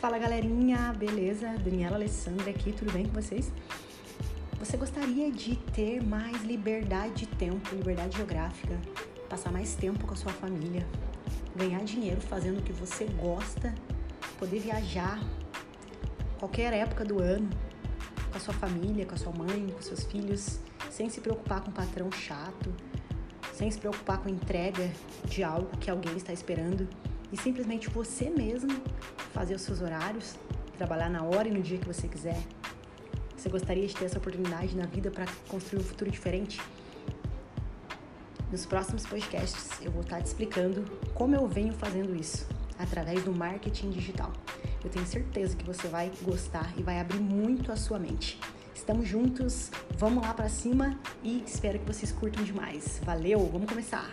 Fala galerinha, beleza? Daniela Alessandra aqui, tudo bem com vocês? Você gostaria de ter mais liberdade de tempo, liberdade geográfica, passar mais tempo com a sua família, ganhar dinheiro fazendo o que você gosta, poder viajar qualquer época do ano com a sua família, com a sua mãe, com seus filhos, sem se preocupar com um patrão chato, sem se preocupar com entrega de algo que alguém está esperando e simplesmente você mesmo fazer os seus horários, trabalhar na hora e no dia que você quiser. Você gostaria de ter essa oportunidade na vida para construir um futuro diferente? Nos próximos podcasts eu vou estar te explicando como eu venho fazendo isso através do marketing digital. Eu tenho certeza que você vai gostar e vai abrir muito a sua mente. Estamos juntos, vamos lá para cima e espero que vocês curtam demais. Valeu, vamos começar.